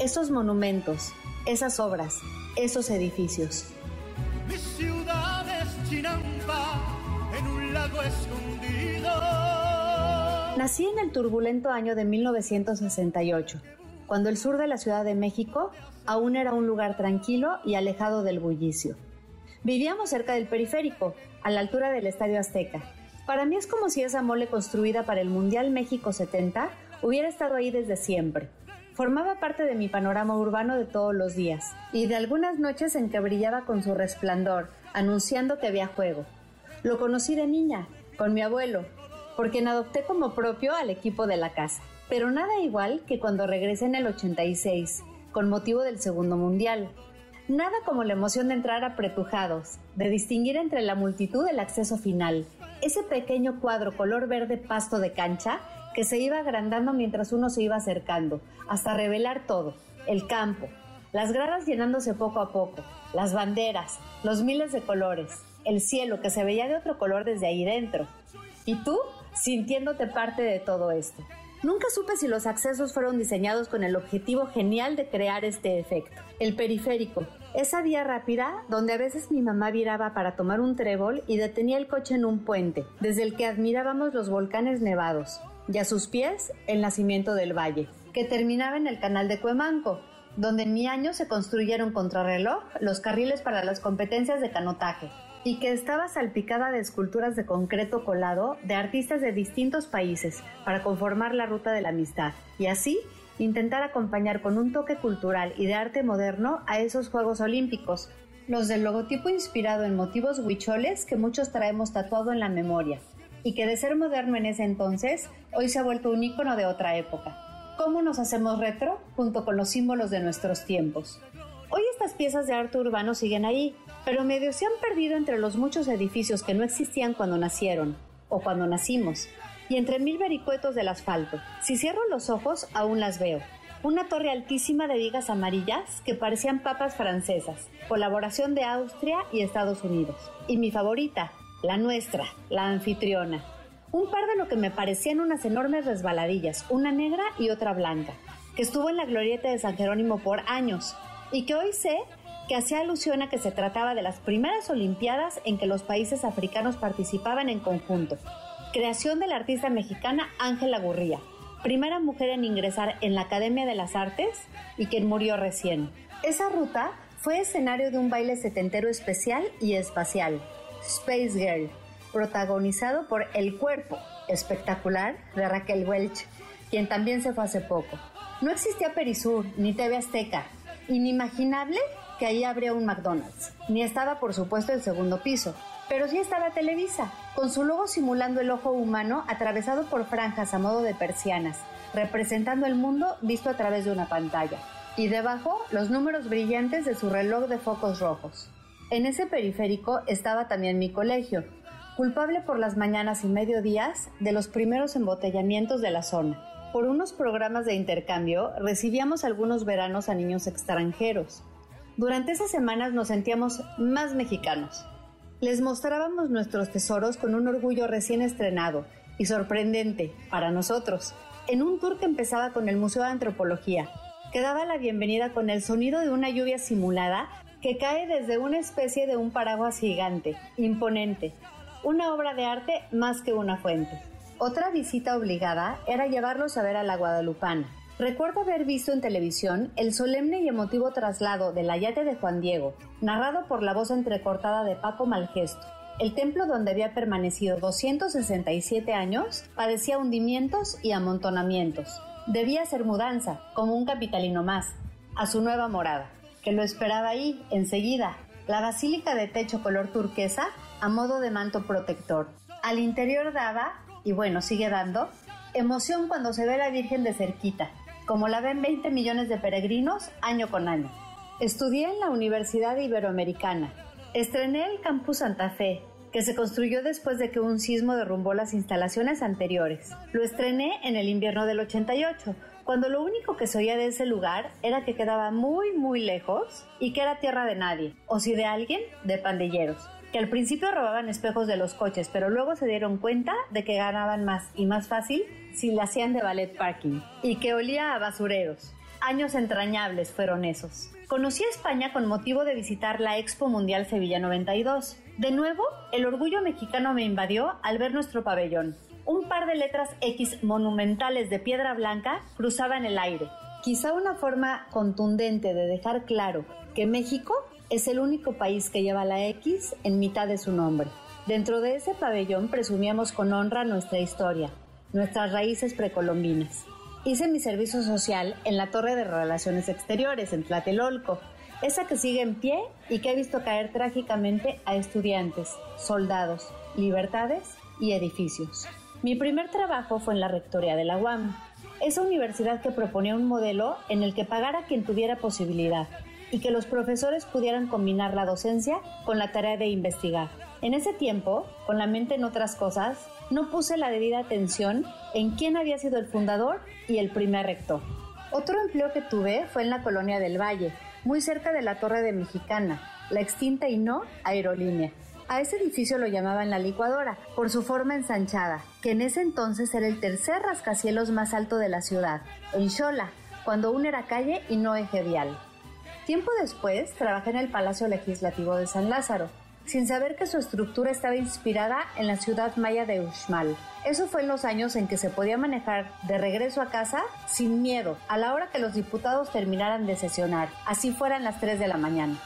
esos monumentos, esas obras, esos edificios. Mi ciudad es Chinampa, en un lago escondido. Nací en el turbulento año de 1968, cuando el sur de la Ciudad de México aún era un lugar tranquilo y alejado del bullicio. Vivíamos cerca del periférico, a la altura del Estadio Azteca. Para mí es como si esa mole construida para el Mundial México 70 hubiera estado ahí desde siempre. Formaba parte de mi panorama urbano de todos los días y de algunas noches en que brillaba con su resplandor, anunciando que había juego. Lo conocí de niña, con mi abuelo, por quien adopté como propio al equipo de la casa. Pero nada igual que cuando regresé en el 86, con motivo del segundo mundial. Nada como la emoción de entrar apretujados, de distinguir entre la multitud el acceso final, ese pequeño cuadro color verde pasto de cancha que se iba agrandando mientras uno se iba acercando, hasta revelar todo, el campo, las gradas llenándose poco a poco, las banderas, los miles de colores, el cielo que se veía de otro color desde ahí dentro. ¿Y tú? sintiéndote parte de todo esto. Nunca supe si los accesos fueron diseñados con el objetivo genial de crear este efecto. El periférico, esa vía rápida donde a veces mi mamá viraba para tomar un trébol y detenía el coche en un puente, desde el que admirábamos los volcanes nevados, y a sus pies el nacimiento del valle, que terminaba en el canal de Cuemanco, donde en mi año se construyeron contrarreloj los carriles para las competencias de canotaje, y que estaba salpicada de esculturas de concreto colado de artistas de distintos países para conformar la ruta de la amistad y así intentar acompañar con un toque cultural y de arte moderno a esos Juegos Olímpicos, los del logotipo inspirado en motivos huicholes que muchos traemos tatuado en la memoria y que de ser moderno en ese entonces, hoy se ha vuelto un icono de otra época. ¿Cómo nos hacemos retro junto con los símbolos de nuestros tiempos? Hoy estas piezas de arte urbano siguen ahí, pero medio se han perdido entre los muchos edificios que no existían cuando nacieron o cuando nacimos, y entre mil vericuetos del asfalto. Si cierro los ojos, aún las veo. Una torre altísima de vigas amarillas que parecían papas francesas, colaboración de Austria y Estados Unidos. Y mi favorita, la nuestra, la anfitriona. Un par de lo que me parecían unas enormes resbaladillas, una negra y otra blanca, que estuvo en la glorieta de San Jerónimo por años, y que hoy sé que hacía alusión a que se trataba de las primeras Olimpiadas en que los países africanos participaban en conjunto. Creación de la artista mexicana Ángela Gurría, primera mujer en ingresar en la Academia de las Artes y quien murió recién. Esa ruta fue escenario de un baile setentero especial y espacial, Space Girl, protagonizado por El Cuerpo, espectacular, de Raquel Welch, quien también se fue hace poco. No existía Perisur ni TV Azteca, inimaginable que ahí habría un McDonald's. Ni estaba, por supuesto, el segundo piso. Pero sí estaba Televisa, con su logo simulando el ojo humano atravesado por franjas a modo de persianas, representando el mundo visto a través de una pantalla. Y debajo, los números brillantes de su reloj de focos rojos. En ese periférico estaba también mi colegio, culpable por las mañanas y mediodías de los primeros embotellamientos de la zona. Por unos programas de intercambio recibíamos algunos veranos a niños extranjeros. Durante esas semanas nos sentíamos más mexicanos. Les mostrábamos nuestros tesoros con un orgullo recién estrenado y sorprendente para nosotros, en un tour que empezaba con el Museo de Antropología, que daba la bienvenida con el sonido de una lluvia simulada que cae desde una especie de un paraguas gigante, imponente, una obra de arte más que una fuente. Otra visita obligada era llevarlos a ver a la Guadalupana. Recuerdo haber visto en televisión el solemne y emotivo traslado del ayate de Juan Diego, narrado por la voz entrecortada de Paco Malgesto. El templo donde había permanecido 267 años padecía hundimientos y amontonamientos. Debía ser mudanza, como un capitalino más, a su nueva morada, que lo esperaba ahí, enseguida, la basílica de techo color turquesa a modo de manto protector. Al interior daba y bueno, sigue dando, emoción cuando se ve la Virgen de cerquita, como la ven 20 millones de peregrinos año con año. Estudié en la Universidad Iberoamericana. Estrené el Campus Santa Fe, que se construyó después de que un sismo derrumbó las instalaciones anteriores. Lo estrené en el invierno del 88, cuando lo único que se oía de ese lugar era que quedaba muy muy lejos y que era tierra de nadie, o si de alguien, de pandilleros que al principio robaban espejos de los coches, pero luego se dieron cuenta de que ganaban más y más fácil si la hacían de ballet parking y que olía a basureros. Años entrañables fueron esos. Conocí a España con motivo de visitar la Expo Mundial Sevilla 92. De nuevo, el orgullo mexicano me invadió al ver nuestro pabellón. Un par de letras X monumentales de piedra blanca cruzaban el aire. Quizá una forma contundente de dejar claro que México es el único país que lleva la X en mitad de su nombre. Dentro de ese pabellón presumíamos con honra nuestra historia, nuestras raíces precolombinas. Hice mi servicio social en la Torre de Relaciones Exteriores, en Tlatelolco, esa que sigue en pie y que ha visto caer trágicamente a estudiantes, soldados, libertades y edificios. Mi primer trabajo fue en la Rectoría de la UAM, esa universidad que proponía un modelo en el que pagara quien tuviera posibilidad y que los profesores pudieran combinar la docencia con la tarea de investigar. En ese tiempo, con la mente en otras cosas, no puse la debida atención en quién había sido el fundador y el primer rector. Otro empleo que tuve fue en la colonia del Valle, muy cerca de la Torre de Mexicana, la extinta y no aerolínea. A ese edificio lo llamaban la licuadora, por su forma ensanchada, que en ese entonces era el tercer rascacielos más alto de la ciudad, en Xola, cuando aún era calle y no eje vial. Tiempo después, trabajé en el Palacio Legislativo de San Lázaro, sin saber que su estructura estaba inspirada en la ciudad maya de Uxmal. Eso fue en los años en que se podía manejar de regreso a casa sin miedo, a la hora que los diputados terminaran de sesionar, así fueran las 3 de la mañana.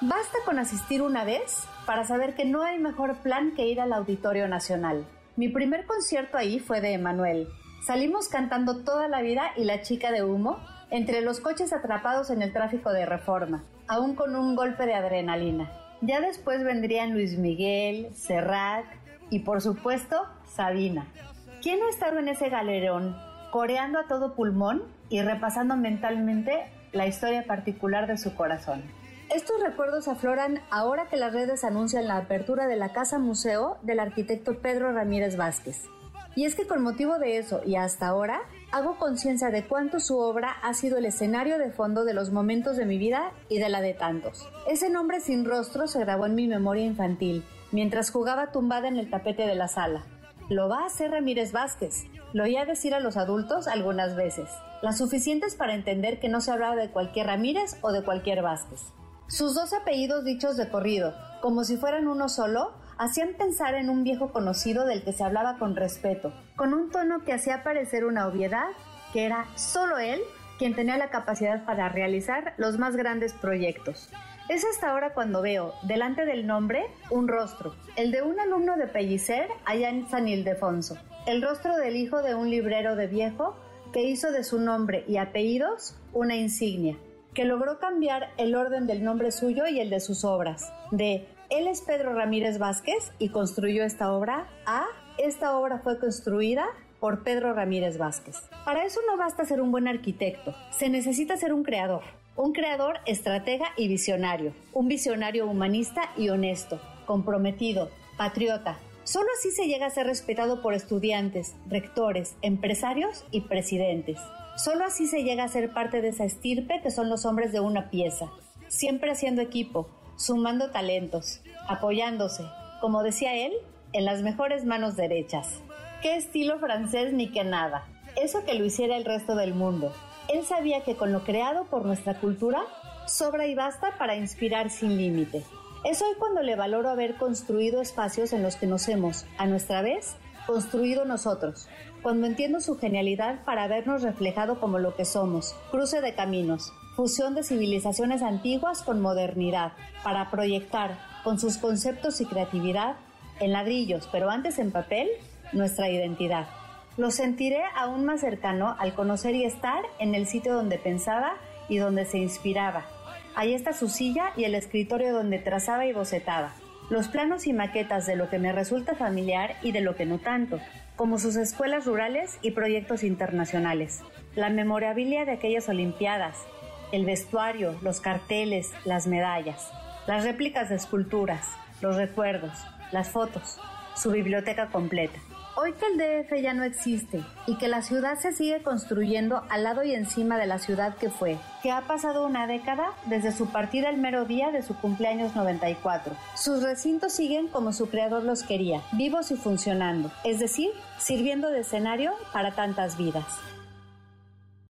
Basta con asistir una vez para saber que no hay mejor plan que ir al Auditorio Nacional. Mi primer concierto ahí fue de Emanuel. Salimos cantando toda la vida y la chica de humo entre los coches atrapados en el tráfico de reforma, aún con un golpe de adrenalina. Ya después vendrían Luis Miguel, Serrat y por supuesto Sabina. ¿Quién no estado en ese galerón coreando a todo pulmón y repasando mentalmente la historia particular de su corazón? Estos recuerdos afloran ahora que las redes anuncian la apertura de la Casa Museo del arquitecto Pedro Ramírez Vázquez. Y es que con motivo de eso y hasta ahora, hago conciencia de cuánto su obra ha sido el escenario de fondo de los momentos de mi vida y de la de tantos. Ese nombre sin rostro se grabó en mi memoria infantil, mientras jugaba tumbada en el tapete de la sala. Lo va a hacer Ramírez Vázquez. Lo oía decir a los adultos algunas veces, las suficientes para entender que no se hablaba de cualquier Ramírez o de cualquier Vázquez. Sus dos apellidos dichos de corrido, como si fueran uno solo, hacían pensar en un viejo conocido del que se hablaba con respeto, con un tono que hacía parecer una obviedad, que era solo él quien tenía la capacidad para realizar los más grandes proyectos. Es hasta ahora cuando veo, delante del nombre, un rostro, el de un alumno de Pellicer allá en San Ildefonso, el rostro del hijo de un librero de viejo que hizo de su nombre y apellidos una insignia, que logró cambiar el orden del nombre suyo y el de sus obras, de él es Pedro Ramírez Vázquez y construyó esta obra a esta obra fue construida por Pedro Ramírez Vázquez. Para eso no basta ser un buen arquitecto, se necesita ser un creador, un creador estratega y visionario, un visionario humanista y honesto, comprometido, patriota. Solo así se llega a ser respetado por estudiantes, rectores, empresarios y presidentes. Solo así se llega a ser parte de esa estirpe que son los hombres de una pieza, siempre haciendo equipo, sumando talentos, apoyándose, como decía él, en las mejores manos derechas. Qué estilo francés ni qué nada. Eso que lo hiciera el resto del mundo. Él sabía que con lo creado por nuestra cultura, sobra y basta para inspirar sin límite. Es hoy cuando le valoro haber construido espacios en los que nos hemos, a nuestra vez, construido nosotros, cuando entiendo su genialidad para vernos reflejado como lo que somos, cruce de caminos, fusión de civilizaciones antiguas con modernidad, para proyectar, con sus conceptos y creatividad, en ladrillos, pero antes en papel, nuestra identidad. Lo sentiré aún más cercano al conocer y estar en el sitio donde pensaba y donde se inspiraba. Ahí está su silla y el escritorio donde trazaba y bocetaba. Los planos y maquetas de lo que me resulta familiar y de lo que no tanto, como sus escuelas rurales y proyectos internacionales. La memorabilia de aquellas Olimpiadas, el vestuario, los carteles, las medallas, las réplicas de esculturas, los recuerdos, las fotos, su biblioteca completa. Hoy que el DF ya no existe y que la ciudad se sigue construyendo al lado y encima de la ciudad que fue, que ha pasado una década desde su partida el mero día de su cumpleaños 94. Sus recintos siguen como su creador los quería, vivos y funcionando, es decir, sirviendo de escenario para tantas vidas.